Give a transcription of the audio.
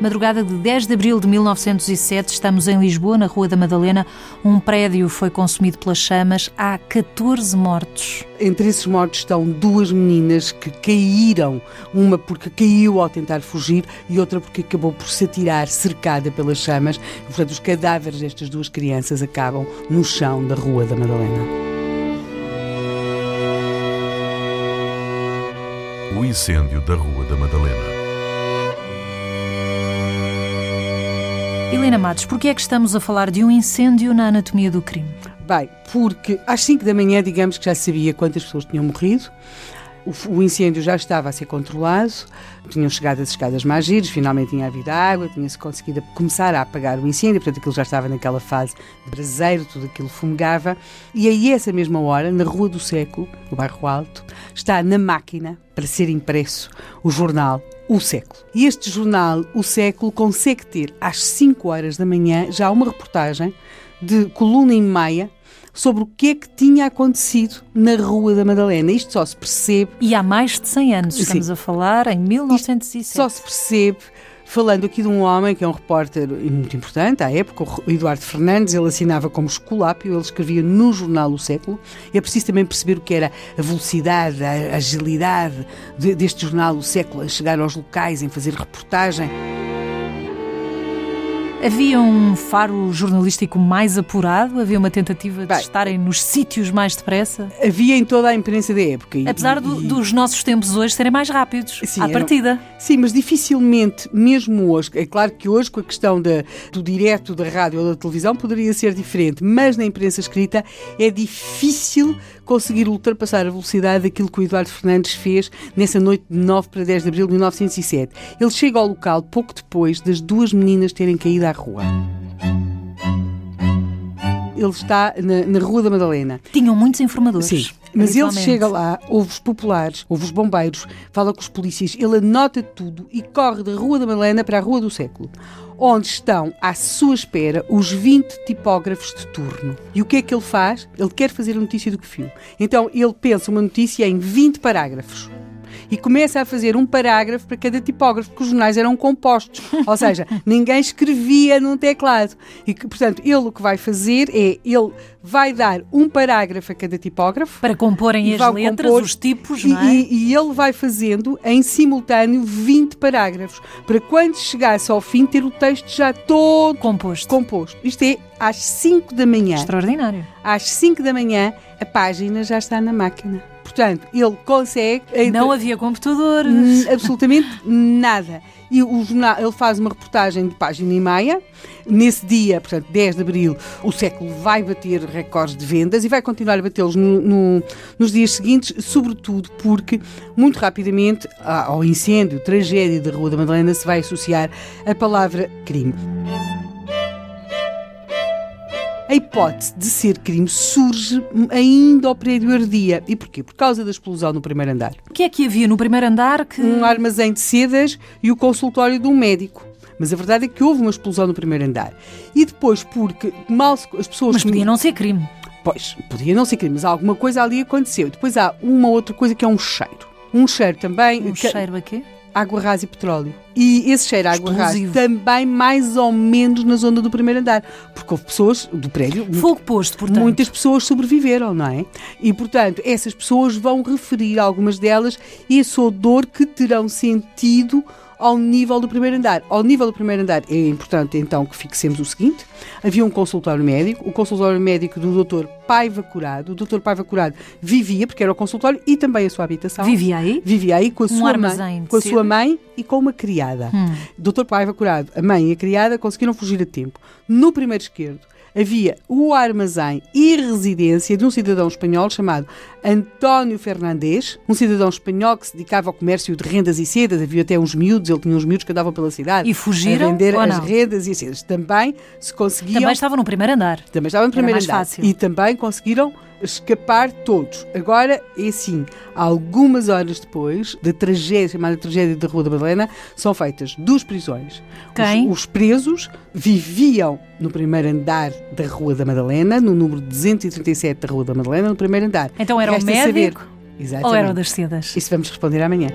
madrugada de 10 de abril de 1907, estamos em Lisboa, na Rua da Madalena. Um prédio foi consumido pelas chamas. Há 14 mortos. Entre esses mortos estão duas meninas que caíram, uma porque caiu ao tentar fugir e outra porque acabou por se atirar cercada pelas chamas. Portanto, os cadáveres destas duas crianças acabam no chão da Rua da Madalena. O incêndio da Rua da Madalena. Helena Matos, por que é que estamos a falar de um incêndio na anatomia do crime? Bem, porque às 5 da manhã, digamos que já sabia quantas pessoas tinham morrido, o, incêndio já estava a ser controlado, tinham chegado as escadas mais giras, finalmente tinha havido água, tinha-se conseguido começar a apagar o incêndio, portanto aquilo já estava naquela fase de braseiro, tudo aquilo fumegava. E aí, essa mesma hora, na Rua do Século, no bairro Alto, está na máquina para ser impresso o jornal o Século. E este jornal, O Século, consegue ter às 5 horas da manhã já uma reportagem de coluna em meia sobre o que é que tinha acontecido na Rua da Madalena. Isto só se percebe. E há mais de 100 anos, estamos Sim. a falar em 1907. Isto só se percebe falando aqui de um homem que é um repórter muito importante à época, o Eduardo Fernandes, ele assinava como Esculápio, ele escrevia no jornal O Século. É preciso também perceber o que era a velocidade, a agilidade deste jornal O Século, a chegar aos locais, em fazer reportagem. Havia um faro jornalístico mais apurado? Havia uma tentativa de Bem, estarem nos sítios mais depressa? Havia em toda a imprensa da época. Apesar do, e... dos nossos tempos hoje serem mais rápidos, sim, à partida. Sim, mas dificilmente, mesmo hoje, é claro que hoje com a questão da, do direto da rádio ou da televisão poderia ser diferente, mas na imprensa escrita é difícil conseguir ultrapassar a velocidade daquilo que o Eduardo Fernandes fez nessa noite de 9 para 10 de abril de 1907. Ele chega ao local pouco depois das duas meninas terem caído à rua ele está na, na, Rua da Madalena. Tinham muitos informadores. Sim. Mas ele chega lá, ouve os populares, ouve os bombeiros, fala com os polícias, ele anota tudo e corre da Rua da Madalena para a Rua do Século, onde estão à sua espera os 20 tipógrafos de turno. E o que é que ele faz? Ele quer fazer a notícia do que viu. Então ele pensa uma notícia em 20 parágrafos e começa a fazer um parágrafo para cada tipógrafo, porque os jornais eram compostos, ou seja, ninguém escrevia num teclado. E portanto, ele o que vai fazer é ele vai dar um parágrafo a cada tipógrafo para comporem as letras, compor, os tipos, não é? E, e, ele vai fazendo em simultâneo 20 parágrafos, para quando chegasse ao fim ter o texto já todo composto. composto. Isto é às 5 da manhã. Extraordinário. Às 5 da manhã a página já está na máquina. Portanto, ele consegue. Não havia computadores. Absolutamente nada. E o jornal, ele faz uma reportagem de página e meia. Nesse dia, portanto, 10 de abril, o século vai bater recordes de vendas e vai continuar a batê-los no, no, nos dias seguintes, sobretudo porque, muito rapidamente, ao incêndio, tragédia da Rua da Madalena, se vai associar a palavra crime a hipótese de ser crime surge ainda ao prédio ardia. E porquê? Por causa da explosão no primeiro andar. O que é que havia no primeiro andar? Que... Um armazém de sedas e o consultório de um médico. Mas a verdade é que houve uma explosão no primeiro andar. E depois, porque mal as pessoas. Mas podia não ser crime. Pois, podia não ser crime, mas alguma coisa ali aconteceu. Depois há uma outra coisa que é um cheiro. Um cheiro também. Um que... cheiro a quê? Água rasa e petróleo. E esse cheiro a água rasa também mais ou menos na zona do primeiro andar, porque houve pessoas do prédio. Fogo posto, portanto. Muitas pessoas sobreviveram, não é? E, portanto, essas pessoas vão referir, algumas delas, esse odor que terão sentido ao nível do primeiro andar. Ao nível do primeiro andar é importante então que fixemos o seguinte: havia um consultório médico, o consultório médico do Dr. Paiva Curado. O Dr. Paiva Curado vivia, porque era o consultório, e também a sua habitação. Vivia aí? Vivia aí com a, um sua, mãe, com a sua mãe e com uma criada. Hum. Dr. Paiva Curado, a mãe e a criada conseguiram fugir a tempo. No primeiro esquerdo havia o armazém e residência de um cidadão espanhol chamado António Fernandes, um cidadão espanhol que se dedicava ao comércio de rendas e sedas. Havia até uns miúdos, ele tinha uns miúdos que andavam pela cidade e fugiram, a vender as rendas e sedas. Também se conseguiam. Também estavam no primeiro andar. Também estavam no primeiro andar. Fácil. E também conseguiram escapar todos. Agora, é assim, algumas horas depois da tragédia, chamada tragédia da Rua da Madalena, são feitas duas prisões. Quem? Os, os presos viviam no primeiro andar da Rua da Madalena, no número 237 da Rua da Madalena, no primeiro andar. Então era o médico saber... ou era o das sedas? Isso vamos responder amanhã.